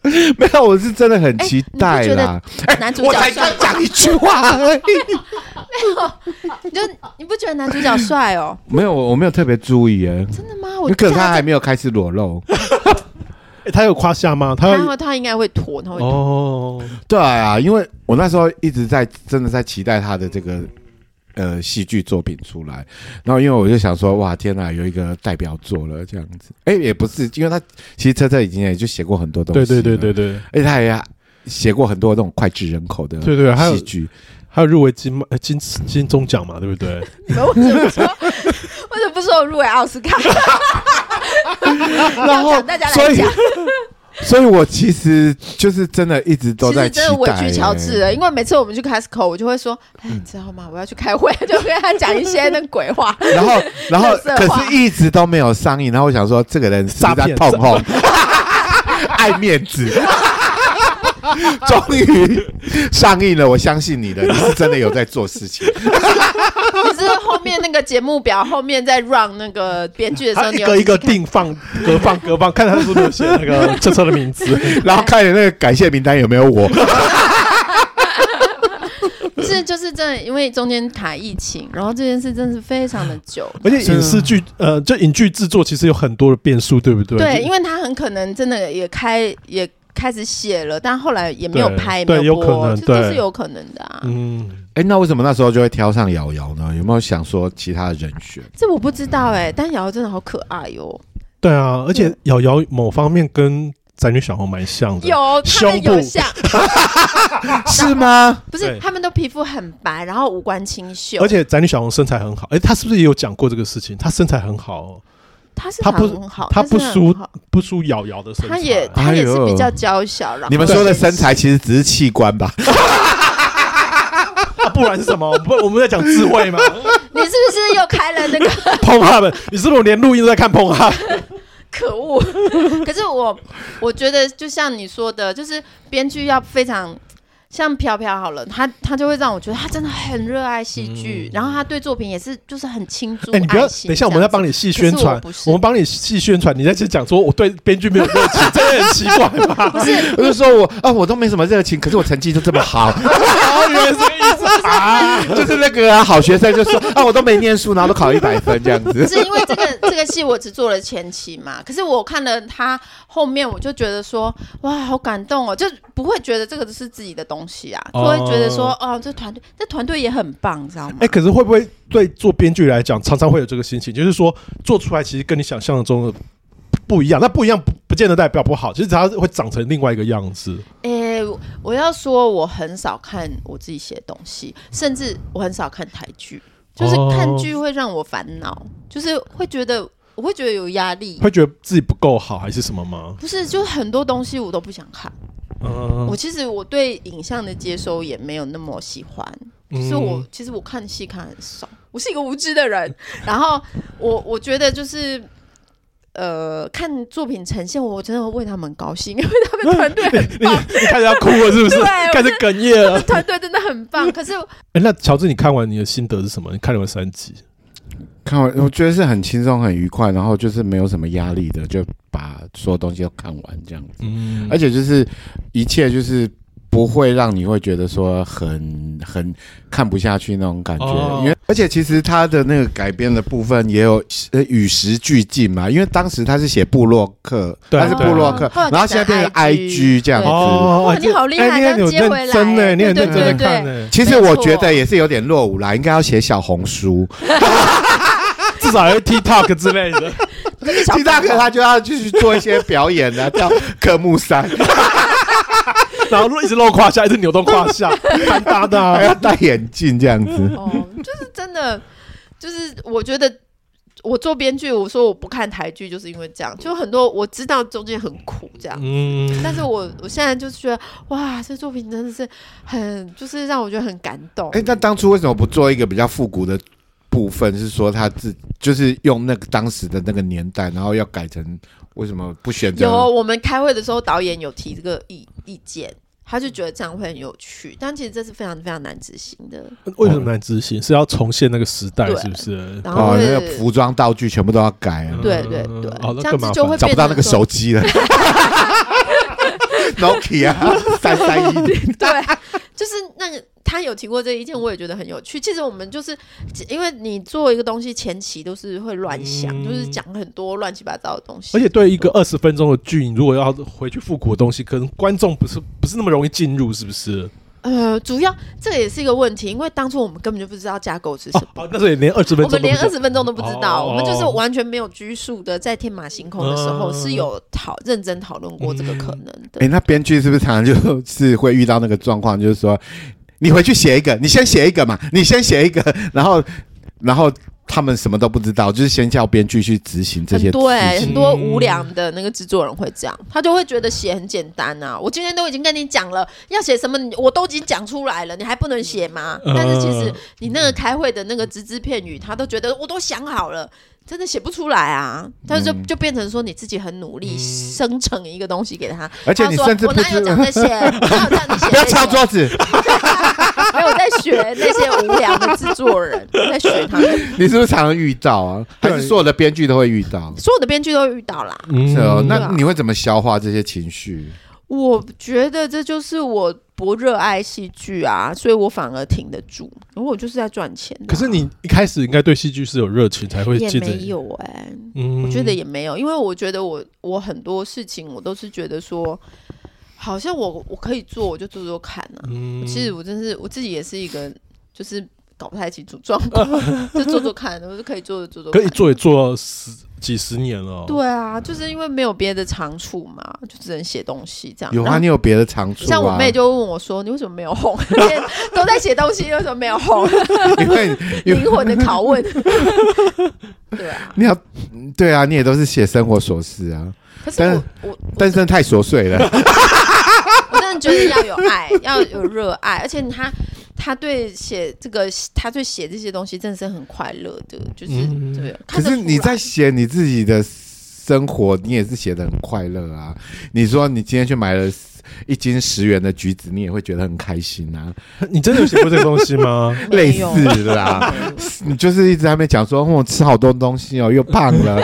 没有，我是真的很期待啦。哎，男主角帅，讲一句话而已。没有，你就你不觉得男主角帅哦？没有，我没有特别注意哎。真的吗？我可能他还没有开始裸露。他有胯下吗？他会，他应该会脱，他会脱。哦，对啊，因为我那时候一直在真的在期待他的这个。呃，戏剧作品出来，然后因为我就想说，哇，天哪，有一个代表作了这样子。哎，也不是，因为他其实车车已经也就写过很多东西。对对对对对。而且他也写过很多那种脍炙人口的对对戏剧，还有入围金金金钟奖嘛，对不对？为什么说？为什么不说我入围奥斯卡？然后大家来讲。所以，我其实就是真的一直都在期待、欸。真的委屈乔治了，因为每次我们去 Costco，我就会说：“哎，你知道吗？我要去开会，就跟他讲一些那鬼话。”然后，然后，可是一直都没有上映。然后我想说，这个人是在痛恨，爱面子。终于上映了，我相信你的，你是真的有在做事情。你是后面那个节目表后面在 run 那个编剧的时候，你一个一个定放、隔放、隔放，看他是不是有写那个车车的名字，然后看那个感谢名单有没有我。不是，就是真的，因为中间卡疫情，然后这件事真的是非常的久，而且影视剧呃，就影剧制作其实有很多的变数，对不对？对，因为他很可能真的也开也。开始写了，但后来也没有拍，对，没有播，有可能，这都是有可能的啊。嗯，哎、欸，那为什么那时候就会挑上瑶瑶呢？有没有想说其他的人选？这我不知道哎、欸，但瑶瑶真的好可爱哟、哦。对啊，而且瑶瑶某方面跟宅女小红蛮像的，有他们有像，是吗？不是，他们都皮肤很白，然后五官清秀，而且宅女小红身材很好。哎、欸，她是不是也有讲过这个事情？她身材很好、哦。他是很好，他不输不输瑶瑶的身材，他也他也是比较娇小。然后你们说的身材其实只是器官吧？不然是什么？不，我们在讲智慧吗？你是不是又开了那个 Pornhub？你是不是连录音都在看 Pornhub？可恶！可是我我觉得，就像你说的，就是编剧要非常。像飘飘好了，他他就会让我觉得他真的很热爱戏剧，嗯、然后他对作品也是就是很倾注。你不要等一下，我们要帮你细宣传，我，我们帮你细宣传。你在这讲说我对编剧没有热情，真的很奇怪吧？不是，我就说我啊，我都没什么热情，可是我成绩就这么好。原来是啊，就是那个啊，好学生就说啊，我都没念书，然后都考一百分这样子。是因为这个这个戏我只做了前期嘛，可是我看了他后面，我就觉得说哇，好感动哦，就不会觉得这个是自己的东西啊，就会觉得说哦，这团队这团队也很棒，知道吗？哎、欸，可是会不会对做编剧来讲，常常会有这个心情，就是说做出来其实跟你想象中的不一样，那不一样不不见得代表不好，其实它会长成另外一个样子。哎、欸，我要说我很少看我自己写的东西，甚至我很少看台剧，就是看剧会让我烦恼，就是会觉得我会觉得有压力，会觉得自己不够好还是什么吗？不是，就是很多东西我都不想看。嗯，我其实我对影像的接收也没有那么喜欢，嗯、所以我其实我看戏看很少，我是一个无知的人。然后我我觉得就是。呃，看作品呈现，我真的会为他们高兴，因为他们团队很 棒。你开始要哭了，是不是？对，开始哽咽了。团队真的很棒。可是，哎、欸，那乔治，你看完你的心得是什么？你看了三集，看完我觉得是很轻松、很愉快，然后就是没有什么压力的，就把所有东西都看完这样子。嗯，而且就是一切就是。不会让你会觉得说很很看不下去那种感觉，哦、因为而且其实他的那个改编的部分也有呃与时俱进嘛，因为当时他是写布洛克，对他是布洛克，然后现在变成 IG 这样子。哇，你好厉害，欸、你接回来，真的，你很认真的看呢。其实我觉得也是有点落伍啦，应该要写小红书，至少有 TikTok 之类的。TikTok 他就要继续做一些表演的，叫科目三。然后一直露胯下，一直扭动胯下，蛮搭的，还要戴眼镜这样子。哦，就是真的，就是我觉得我做编剧，我说我不看台剧，就是因为这样。就很多我知道中间很苦，这样。嗯。但是我我现在就是觉得，哇，这作品真的是很，就是让我觉得很感动。哎，那当初为什么不做一个比较复古的部分？是说他自就是用那个当时的那个年代，然后要改成。为什么不选择？有我们开会的时候，导演有提这个意意见，他就觉得这样会很有趣，但其实这是非常非常难执行的。为什么难执行？是要重现那个时代，是不是？然后那个服装道具全部都要改啊！对对对，这样子就会找不到那个手机了。Nokia 三三一零，对，就是那个。他有提过这一件，我也觉得很有趣。其实我们就是因为你做一个东西，前期都是会乱想，嗯、就是讲很多乱七八糟的东西。而且对一个二十分钟的剧，你如果要回去复古的东西，可能观众不是不是那么容易进入，是不是？呃，主要这也是一个问题，因为当初我们根本就不知道架构是什么。哦，那时候也连二十分钟，我们连二十分钟都不知道，哦、我们就是完全没有拘束的，在天马行空的时候是有讨认真讨论过这个可能的。哎、嗯欸，那编剧是不是常常就是会遇到那个状况，就是说？你回去写一个，你先写一个嘛，你先写一个，然后，然后他们什么都不知道，就是先叫编剧去执行这些。对，很多无良的那个制作人会这样，他就会觉得写很简单啊。我今天都已经跟你讲了要写什么，我都已经讲出来了，你还不能写吗？但是其实你那个开会的那个只字片语，他都觉得我都想好了。真的写不出来啊！但是就就变成说你自己很努力生成一个东西给他，而且你甚至我哪有讲这些？哪有这样写？不要敲桌子！在学那些无聊的制作人，在学他们。你是不是常常遇到啊？还是所有的编剧都会遇到？所有的编剧都会遇到啦。是哦，那你会怎么消化这些情绪？我觉得这就是我不热爱戏剧啊，所以我反而挺得住，因为我就是在赚钱啊。可是你一开始应该对戏剧是有热情才会接着。也没有哎、欸，嗯，我觉得也没有，因为我觉得我我很多事情我都是觉得说，好像我我可以做，我就做做看啊。嗯，其实我真是我自己也是一个，就是搞不太清楚状况，就做做看，我就可以做的做做看。可以做也做十。几十年了，对啊，就是因为没有别的长处嘛，就只能写东西这样。有啊，你有别的长处。像我妹就问我说：“你为什么没有红？都在写东西，为什么没有红？” 因为灵魂的拷问。对啊，你要，对啊，你也都是写生活琐事啊。可是我我，但是真的太琐碎了。我真的觉得要有爱，要有热爱，而且他。他对写这个，他对写这些东西真的是很快乐的，就是、嗯、对。可是你在写你自己的生活，你也是写的很快乐啊。你说你今天去买了一斤十元的橘子，你也会觉得很开心啊。你真的有写过这个东西吗？类似的啦，你就是一直在那边讲说，我吃好多东西哦，又胖了。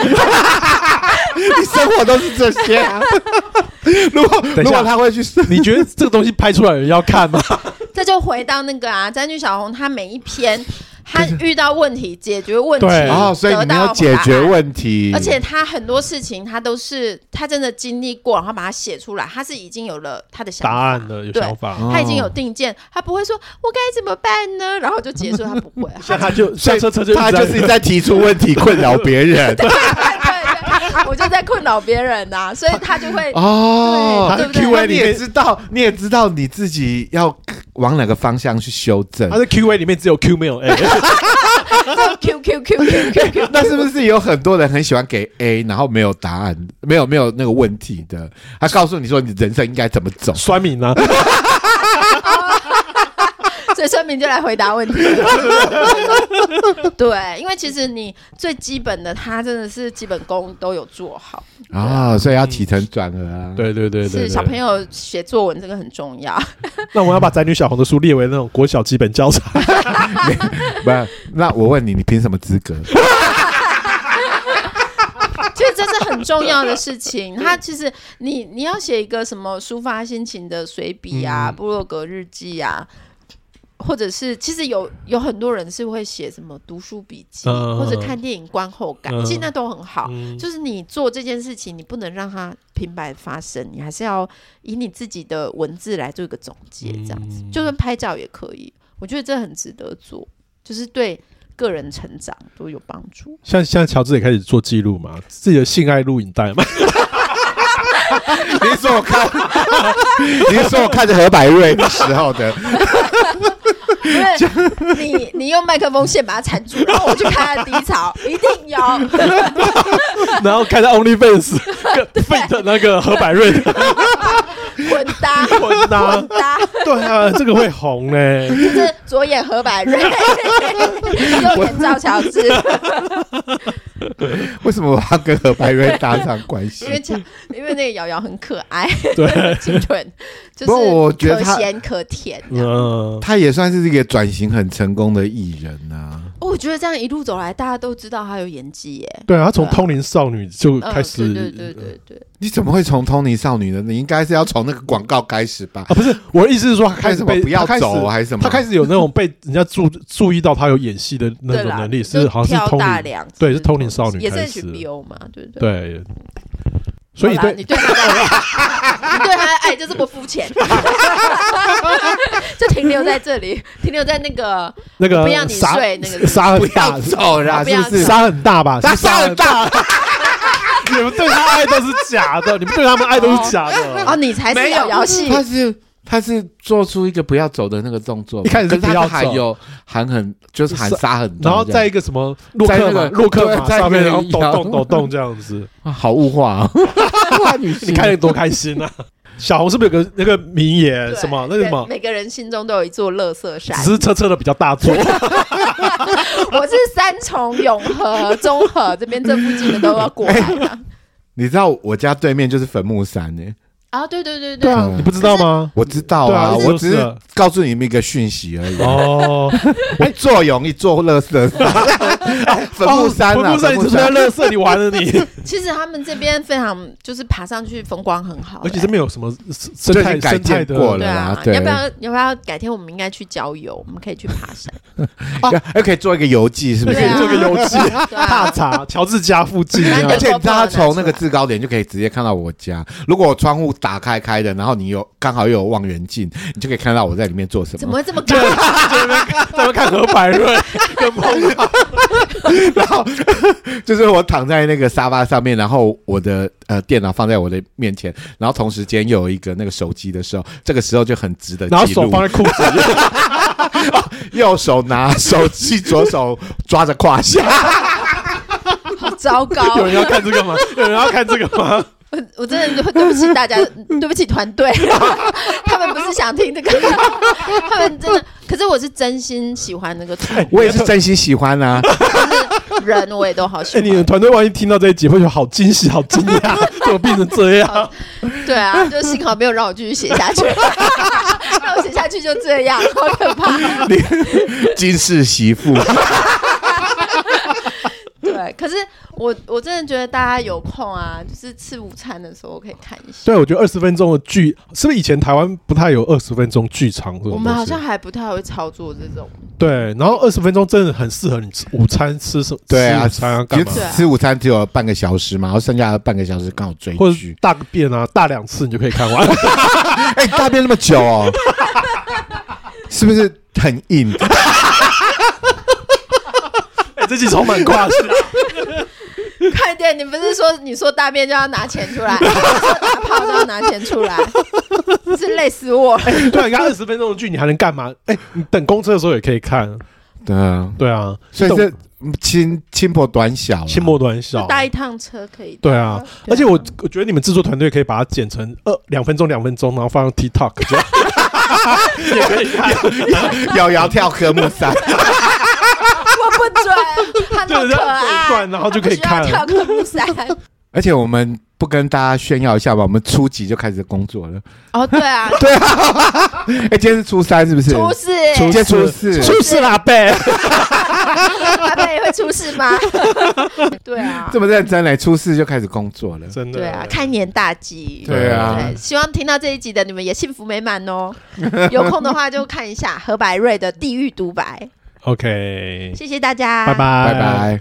你生活都是这些啊。如果如果他会去，你觉得这个东西拍出来人要看吗？这就回到那个啊，詹俊小红，他每一篇他遇到问题，解决问题，然后所以你要解决问题，而且他很多事情他都是他真的经历过，然后把它写出来，他是已经有了他的想法，答案的有想法，他已经有定见，他不会说我该怎么办呢？然后就结束，他不会，他就下车车就他就是在提出问题困扰别人。我就在困扰别人呐，所以他就会哦，对对 Q A 你也，知道，你也知道你自己要往哪个方向去修正他。的 Q A 里面只有 Q 没有 A，就 Q Q Q Q Q Q，那是不是有很多人很喜欢给 A，然后没有答案，没有没有那个问题的？他告诉你说你人生应该怎么走。酸民啊，所以孙明就来回答问题了。对，因为其实你最基本的，他真的是基本功都有做好。啊、所以要起承转合啊。对对对对，是小朋友写作文这个很重要。那我们要把宅女小红的书列为那种国小基本教材。不是，那我问你，你凭什么资格？其实这是很重要的事情。他其实你你要写一个什么抒发心情的随笔啊、部落格日记啊，或者是其实有有很多人是会写什么读书笔记，嗯或者看电影观后感，嗯其实那都很好。嗯就是你做这件事情，你不能让它平白发生，你还是要以你自己的文字来做一个总结，这样子。嗯就算拍照也可以，我觉得这很值得做，就是对个人成长都有帮助。像现在乔治也开始做记录嘛，自己的性爱录影带嘛。你是说我看，你是说我看着何百瑞的时候的？不是你，你用麦克风线把它缠住，然后我去看他的低潮，一定有。然后看到 OnlyFans 跟 fit 那个何百瑞的混搭，混搭。混搭，对啊，这个会红嘞。就是左眼何百瑞，右眼赵乔治，为什么我要跟何白瑞搭上关系因为这？因为那个瑶瑶很可爱，对，清纯，就是我觉得可咸可甜。嗯，他也算是一个转型很成功的艺人啊。哦我觉得这样一路走来，大家都知道他有演技耶。对啊，他从通灵少女就嗯，开始，对对对对对，你怎么会从通灵少女呢？你应该是要从那个广告开始吧？啊，不是，我的意思是说，他开始被不要走还是什么？他开始有那种被人家注注意到他有演戏的那种能力，是好像是通灵，对是通灵少女也是开始 HBO 嘛，对不对？对，所以对你对他的爱，你对他的爱就这么肤浅，就停留在这里，停留在那个那个不要你沙睡那个不沙很大要，走啦，不要是不是？沙很大吧？他是沙很大，你们对他爱都是假的，你们对他们爱都是假的哦，的。你才是没有有游戏，他是他是做出一个不要走的那个动作，一开始是不要走。喊有喊很就是喊沙很大，然后在一个什么洛克洛克马上面，然后抖摇动抖动这样子，啊好物化啊，物化女性你看得多开心啊！小红是不是有个那个名言什么？那个什么？每每个人心中都有一座乐色山。只。是车车的比较大座，我是三重、永和、中和这边这附近的都要过来的。你知道我家对面就是坟墓山呢、啊，对对对对。你不知道吗？我知道对啊我只是告诉你们一个讯息而已。哦，我做容易做垃圾。山，坟墓山啊，哦坟墓山，你是不是在乐色？你玩了你，其实他们这边非常就是爬上去风光很好、而且欸。这边有什么生态改建过了对啊要不要要不要改天我们应该去郊游？我们可以去爬山，还可以做一个游记，是不是？可以？做个游记，对啊。大茶乔治家附近而且你知道，他从那个制高点就可以直接看到我家。如果我窗户打开开的，然后你有刚好又有望远镜，你就可以看到我在里面做什么。怎么会这么高？在那边在那边看何百瑞跟彭浩，然后就是我躺在那个沙发上面，然后我的呃电脑放在我的面前，然后同时间又有一个那个手机的时候，这个时候就很值得。然后手放在裤子里，右手拿手机，左手抓着胯下。好糟糕！有人要看这个吗？有人要看这个吗？我我真的对不起大家，对不起团队，他们不是想听这个，他们真的，可是我是真心喜欢那个图，我也是真心喜欢啊！人我也都好喜哎，你的欢。团队万一听到这一集，会觉得好惊喜、好惊讶，怎么变成这样？对啊，就幸好没有让我继续写下去，让我写下去就这样，好可怕。金氏媳妇，对，可是我我真的觉得大家有空啊，就是吃午餐的时候可以看一下。对，我觉得二十分钟的剧，是不是以前台湾不太有二十分钟剧场？我们好像还不太会操作这种，对，然后二十分钟真的很适合你吃午餐吃什么？对啊，吃午餐要干嘛？其实吃午餐只有半个小时嘛，然后剩下的半个小时刚好追或者剧。大个便啊，大两次你就可以看完。哎，大便那么久哦，是不是很硬？哎，这集充满挂 快点！你不是说你说大便就要拿钱出来，说打炮都要拿钱出来，是累死我了。对啊，你看二十分钟的剧，你还能干嘛？哎，你等公车的时候也可以看。对啊，对啊，所以这轻轻薄短小，轻薄短小，搭一趟车可以。对啊，而且我我觉得你们制作团队可以把它剪成二两分钟两分钟，然后放上 TikTok，也可以看，摇摇跳科目三。我不准，他那么可爱，然后就可以看跳科目三。而且我们不跟大家炫耀一下吧？我们初几就开始工作了？哦，对啊，对啊。哎，今天是初三，是不是？初四，今天初四，初四啦，贝。阿贝也会出事吗？对啊，这么认真嘞，初四就开始工作了，真的。对啊，开年大吉。对啊，希望听到这一集的你们也幸福美满哦。有空的话就看一下何百瑞的《地狱独白》。OK，谢谢大家，拜拜，拜拜。